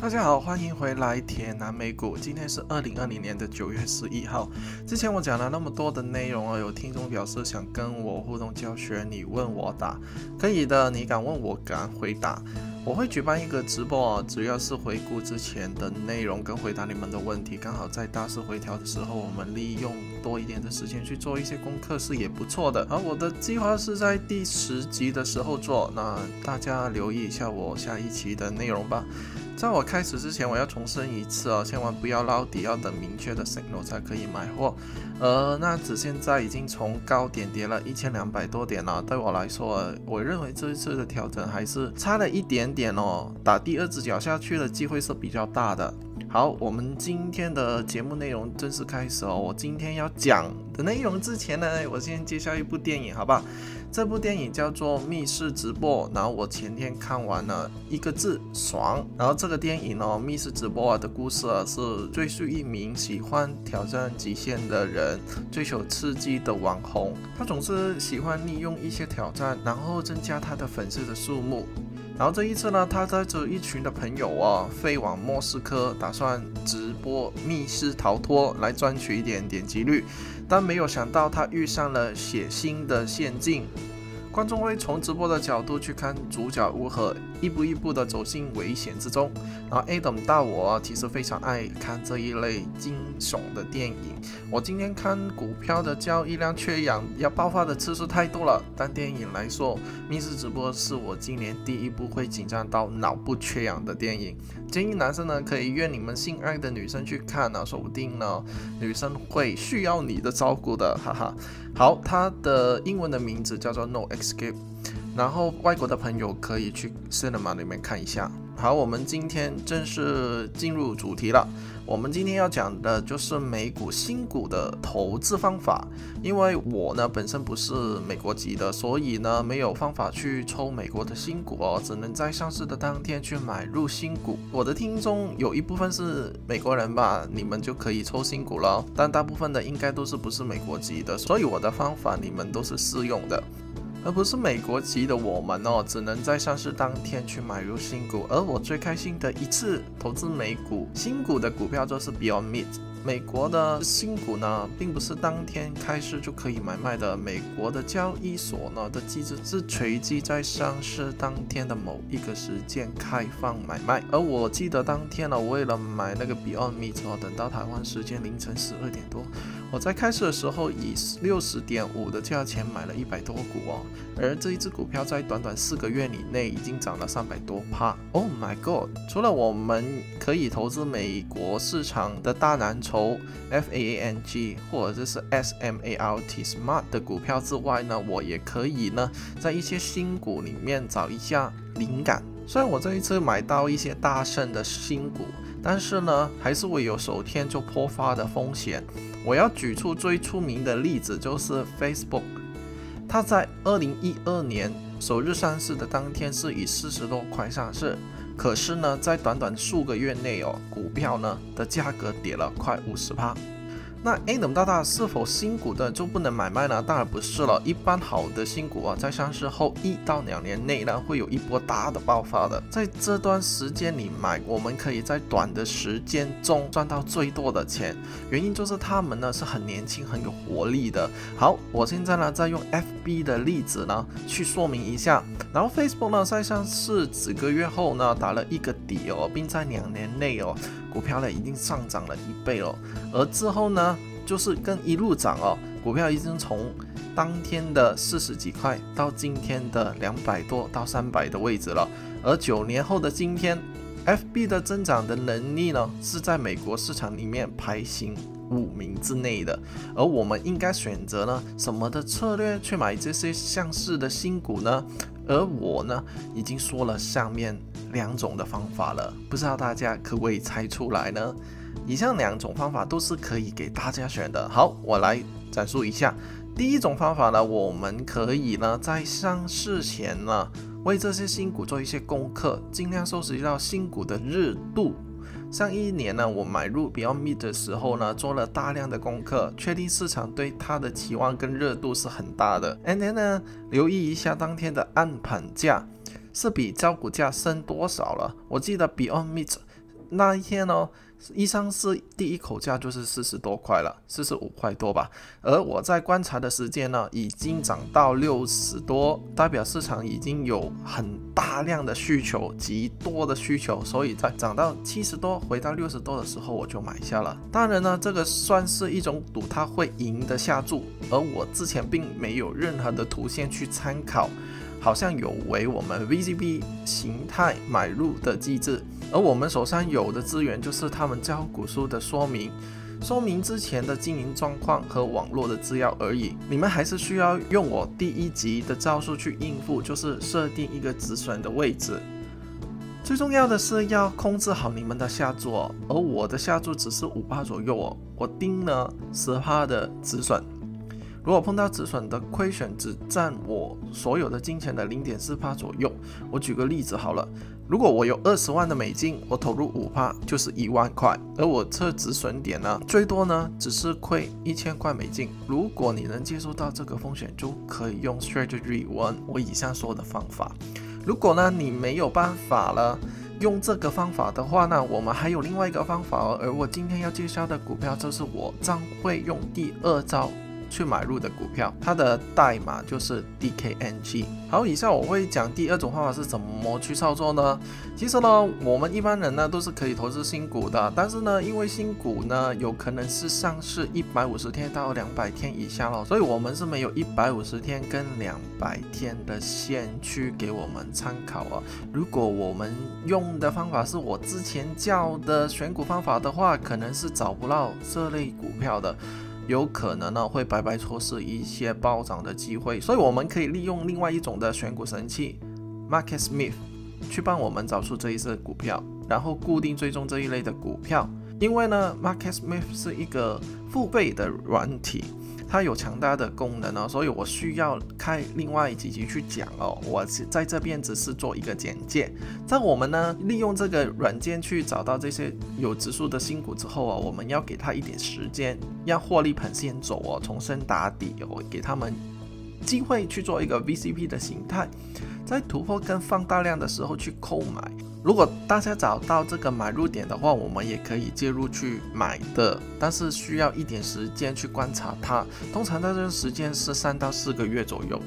大家好，欢迎回来铁南美股。今天是二零二零年的九月十一号。之前我讲了那么多的内容啊，有听众表示想跟我互动教学，你问我答，可以的，你敢问我敢回答。我会举办一个直播啊，主要是回顾之前的内容跟回答你们的问题。刚好在大势回调的时候，我们利用多一点的时间去做一些功课是也不错的。而我的计划是在第十集的时候做，那大家留意一下我下一期的内容吧。在我开始之前，我要重申一次哦，千万不要捞底，要等明确的 signal 才可以买货。而那指现在已经从高点跌了一千两百多点了，对我来说，我认为这一次的调整还是差了一点点哦，打第二只脚下去的机会是比较大的。好，我们今天的节目内容正式开始哦。我今天要讲的内容之前呢，我先介绍一部电影，好不好？这部电影叫做《密室直播》，然后我前天看完了一个字爽。然后这个电影呢，《密室直播》的故事啊，是追溯一名喜欢挑战极限的人，追求刺激的网红。他总是喜欢利用一些挑战，然后增加他的粉丝的数目。然后这一次呢，他带着一群的朋友啊，飞往莫斯科，打算直播密室逃脱来赚取一点点击率。但没有想到，他遇上了血腥的陷阱。观众会从直播的角度去看主角如何一步一步的走进危险之中。然后 Adam 大我其实非常爱看这一类惊悚的电影。我今天看股票的交易量缺氧要爆发的次数太多了，但电影来说，密室直播是我今年第一部会紧张到脑部缺氧的电影。建议男生呢可以约你们心爱的女生去看呢，说不定呢女生会需要你的照顾的，哈哈。好，它的英文的名字叫做 No Escape，然后外国的朋友可以去 cinema 里面看一下。好，我们今天正式进入主题了。我们今天要讲的就是美股新股的投资方法。因为我呢本身不是美国籍的，所以呢没有方法去抽美国的新股哦，只能在上市的当天去买入新股。我的听众有一部分是美国人吧，你们就可以抽新股了。但大部分的应该都是不是美国籍的，所以我的方法你们都是适用的。而不是美国籍的我们哦，只能在上市当天去买入新股。而我最开心的一次投资美股新股的股票就是 Beyond Meat。美国的新股呢，并不是当天开市就可以买卖的。美国的交易所呢的机制是随机在上市当天的某一个时间开放买卖。而我记得当天呢，我为了买那个 Beyond Meat 哦，等到台湾时间凌晨十二点多，我在开市的时候以六十点五的价钱买了一百多股哦。而这一只股票在短短四个月以内已经涨了三百多趴。Oh my god！除了我们可以投资美国市场的大蓝筹。（F A N G） 或者是 S M A R T Smart 的股票之外呢，我也可以呢在一些新股里面找一下灵感。虽然我这一次买到一些大胜的新股，但是呢还是会有首天就破发的风险。我要举出最出名的例子就是 Facebook，它在二零一二年首日上市的当天是以四十多块上市。可是呢，在短短数个月内哦，股票呢的价格跌了快五十趴。那 A 等大大是否新股的就不能买卖呢？当然不是了。一般好的新股啊，在上市后一到两年内呢，会有一波大的爆发的。在这段时间里买，我们可以在短的时间中赚到最多的钱。原因就是他们呢是很年轻、很有活力的。好，我现在呢再用 FB 的例子呢去说明一下。然后 Facebook 呢在上市几个月后呢打了一个底哦，并在两年内哦。股票呢已经上涨了一倍了，而之后呢就是跟一路涨哦，股票已经从当天的四十几块到今天的两百多到三百的位置了。而九年后的今天，FB 的增长的能力呢是在美国市场里面排行五名之内的。而我们应该选择呢什么的策略去买这些上市的新股呢？而我呢已经说了上面。两种的方法了，不知道大家可不可以猜出来呢？以上两种方法都是可以给大家选的。好，我来展述一下。第一种方法呢，我们可以呢在上市前呢，为这些新股做一些功课，尽量收集到新股的热度。上一年呢，我买入 Beyond Meat 的时候呢，做了大量的功课，确定市场对它的期望跟热度是很大的。And then 呢，留意一下当天的暗盘价。是比招股价升多少了？我记得 Beyond Meat 那一天呢，一上市第一口价就是四十多块了，四十五块多吧。而我在观察的时间呢，已经涨到六十多，代表市场已经有很大量的需求，极多的需求，所以在涨到七十多，回到六十多的时候，我就买下了。当然呢，这个算是一种赌它会赢的下注，而我之前并没有任何的图线去参考。好像有违我们 V C B 形态买入的机制，而我们手上有的资源就是他们招股书的说明，说明之前的经营状况和网络的资料而已。你们还是需要用我第一集的招数去应付，就是设定一个止损的位置。最重要的是要控制好你们的下注，哦而我的下注只是五趴左右哦，我定了十趴的止损。如果碰到止损的亏损只占我所有的金钱的零点四帕左右，我举个例子好了，如果我有二十万的美金，我投入五帕就是一万块，而我测止损点呢，最多呢只是亏一千块美金。如果你能接受到这个风险，就可以用 Strategy One 我以上说的方法。如果呢你没有办法了，用这个方法的话呢，我们还有另外一个方法，而我今天要介绍的股票就是我将会用第二招。去买入的股票，它的代码就是 DKNG。好，以下我会讲第二种方法是怎么去操作呢？其实呢，我们一般人呢都是可以投资新股的，但是呢，因为新股呢有可能是上市一百五十天到两百天以下了，所以我们是没有一百五十天跟两百天的线去给我们参考啊。如果我们用的方法是我之前教的选股方法的话，可能是找不到这类股票的。有可能呢会白白错失一些暴涨的机会，所以我们可以利用另外一种的选股神器，Market Smith，去帮我们找出这一只股票，然后固定追踪这一类的股票。因为呢，Market Smith 是一个付费的软体。它有强大的功能哦，所以我需要开另外几集去讲哦。我在这边只是做一个简介。在我们呢利用这个软件去找到这些有指数的新股之后啊，我们要给它一点时间，让获利盘先走哦，重新打底哦，给他们机会去做一个 VCP 的形态，在突破跟放大量的时候去购买。如果大家找到这个买入点的话，我们也可以介入去买的，但是需要一点时间去观察它。通常的这时间是三到四个月左右。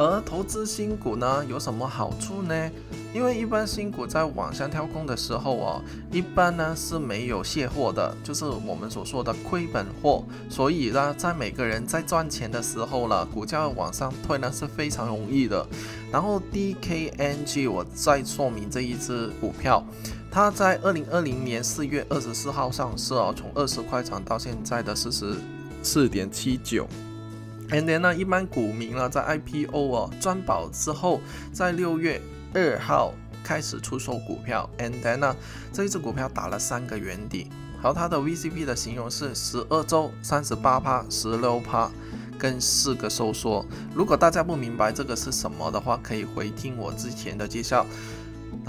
而投资新股呢，有什么好处呢？因为一般新股在网上跳空的时候哦，一般呢是没有卸货的，就是我们所说的亏本货。所以呢，在每个人在赚钱的时候呢，股价往上推呢是非常容易的。然后 DKNG，我再说明这一只股票，它在二零二零年四月二十四号上市哦，从二十块涨到现在的四十四点七九。And then 呢，一般股民呢，在 IPO 哦赚饱之后，在六月二号开始出售股票。And then 呢，这一只股票打了三个圆底，然后，它的 VCP 的形容是十二周三十八趴、十六趴跟四个收缩。如果大家不明白这个是什么的话，可以回听我之前的介绍。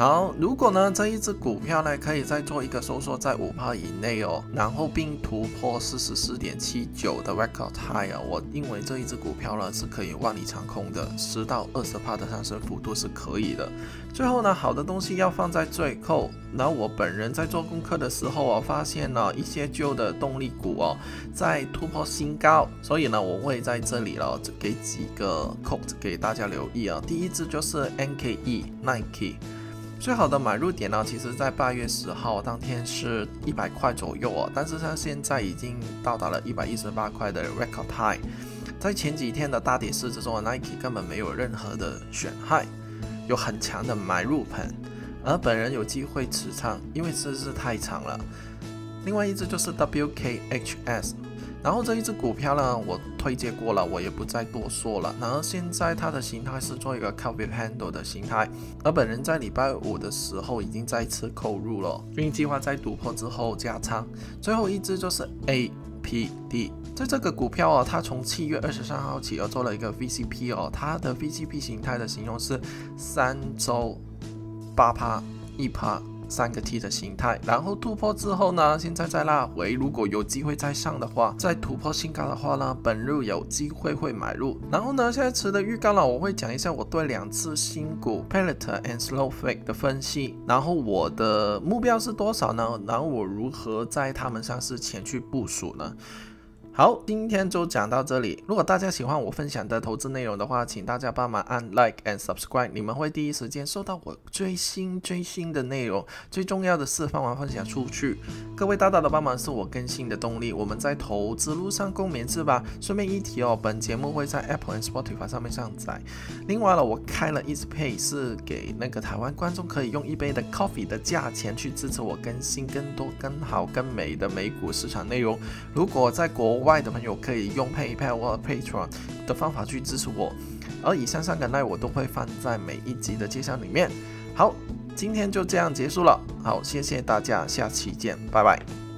好，如果呢这一只股票呢可以再做一个收缩在五帕以内哦，然后并突破四十四点七九的 record high 啊，我认为这一只股票呢是可以万里长空的，十到二十帕的上升幅度是可以的。最后呢，好的东西要放在最后。然后我本人在做功课的时候啊，发现了一些旧的动力股哦在突破新高，所以呢我会在这里了给几个 code 给大家留意啊。第一只就是 NKE Nike。最好的买入点呢，其实在八月十号当天是一百块左右哦，但是它现在已经到达了一百一十八块的 record high。在前几天的大跌市之中，Nike 根本没有任何的损害，有很强的买入盘，而本人有机会持仓，因为这是太长了。另外一只就是 WKHS。然后这一只股票呢，我推荐过了，我也不再多说了。然后现在它的形态是做一个 Copy Handle 的形态，而本人在礼拜五的时候已经再次购入了，并计划在突破之后加仓。最后一只就是 APD，在这个股票哦，它从七月二十三号起又做了一个 VCP 哦，它的 VCP 形态的形容是三周八趴一趴。三个 T 的形态，然后突破之后呢，现在再拉回，如果有机会再上的话，再突破新高的话呢，本日有机会会买入。然后呢，现在持的预告了，我会讲一下我对两次新股 Pellet and Slowfake 的分析，然后我的目标是多少呢？然后我如何在他们上市前去部署呢？好，今天就讲到这里。如果大家喜欢我分享的投资内容的话，请大家帮忙按 like and subscribe，你们会第一时间收到我最新最新的内容。最重要的是，帮忙分享出去。各位大大的帮忙是我更新的动力。我们在投资路上共勉是吧？顺便一提哦，本节目会在 Apple and Spotify 上面上载。另外了，我开了 e a s Pay，是给那个台湾观众可以用一杯的 coffee 的价钱去支持我更新更多、更好、更美的美股市场内容。如果在国外的朋友可以用 PayPal 或 Patron 的方法去支持我，而以上三个呢，我都会放在每一集的介绍里面。好，今天就这样结束了。好，谢谢大家，下期见，拜拜。